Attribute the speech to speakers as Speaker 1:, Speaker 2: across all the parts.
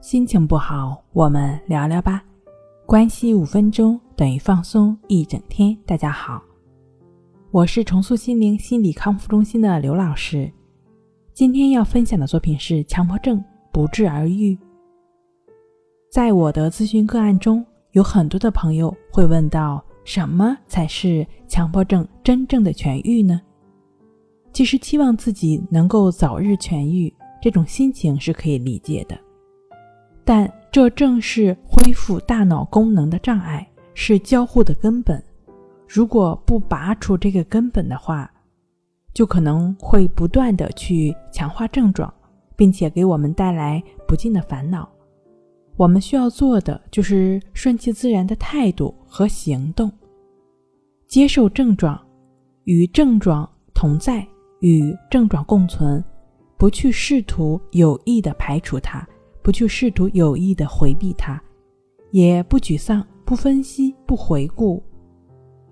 Speaker 1: 心情不好，我们聊聊吧。关系五分钟等于放松一整天。大家好，我是重塑心灵心理康复中心的刘老师。今天要分享的作品是强迫症不治而愈。在我的咨询个案中，有很多的朋友会问到：什么才是强迫症真正的痊愈呢？其实，期望自己能够早日痊愈，这种心情是可以理解的。但这正是恢复大脑功能的障碍，是交互的根本。如果不拔除这个根本的话，就可能会不断的去强化症状，并且给我们带来不尽的烦恼。我们需要做的就是顺其自然的态度和行动，接受症状，与症状同在。与症状共存，不去试图有意的排除它，不去试图有意的回避它，也不沮丧，不分析，不回顾，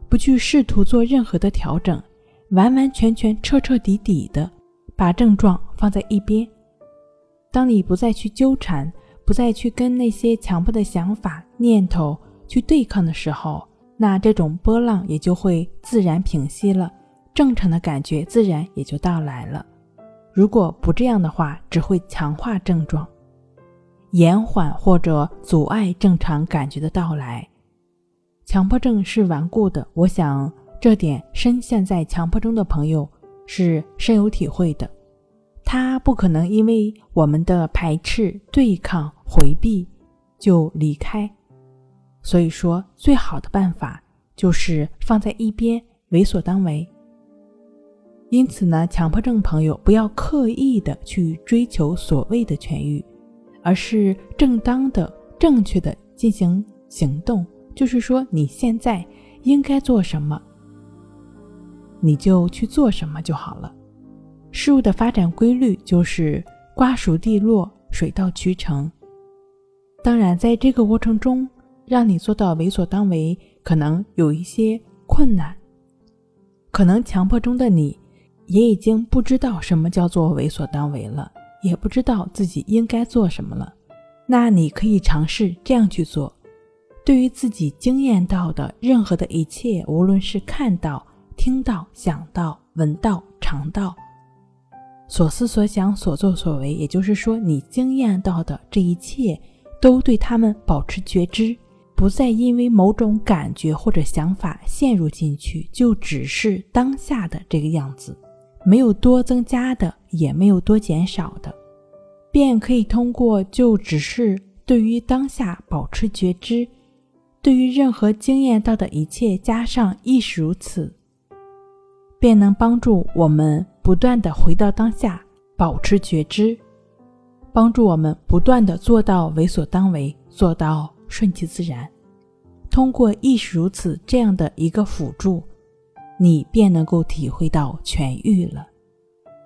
Speaker 1: 不去试图做任何的调整，完完全全、彻彻底底的把症状放在一边。当你不再去纠缠，不再去跟那些强迫的想法、念头去对抗的时候，那这种波浪也就会自然平息了。正常的感觉自然也就到来了。如果不这样的话，只会强化症状，延缓或者阻碍正常感觉的到来。强迫症是顽固的，我想这点深陷在强迫中的朋友是深有体会的。他不可能因为我们的排斥、对抗、回避就离开。所以说，最好的办法就是放在一边，为所当为。因此呢，强迫症朋友不要刻意的去追求所谓的痊愈，而是正当的、正确的进行行动。就是说，你现在应该做什么，你就去做什么就好了。事物的发展规律就是瓜熟蒂落、水到渠成。当然，在这个过程中，让你做到为所当为，可能有一些困难，可能强迫中的你。也已经不知道什么叫做为所当为了，也不知道自己应该做什么了。那你可以尝试这样去做：对于自己经验到的任何的一切，无论是看到、听到、想到、闻到、尝到，所思所想、所作所为，也就是说，你经验到的这一切，都对他们保持觉知，不再因为某种感觉或者想法陷入进去，就只是当下的这个样子。没有多增加的，也没有多减少的，便可以通过就只是对于当下保持觉知，对于任何经验到的一切加上亦是如此，便能帮助我们不断的回到当下，保持觉知，帮助我们不断的做到为所当为，做到顺其自然。通过亦是如此这样的一个辅助。你便能够体会到痊愈了。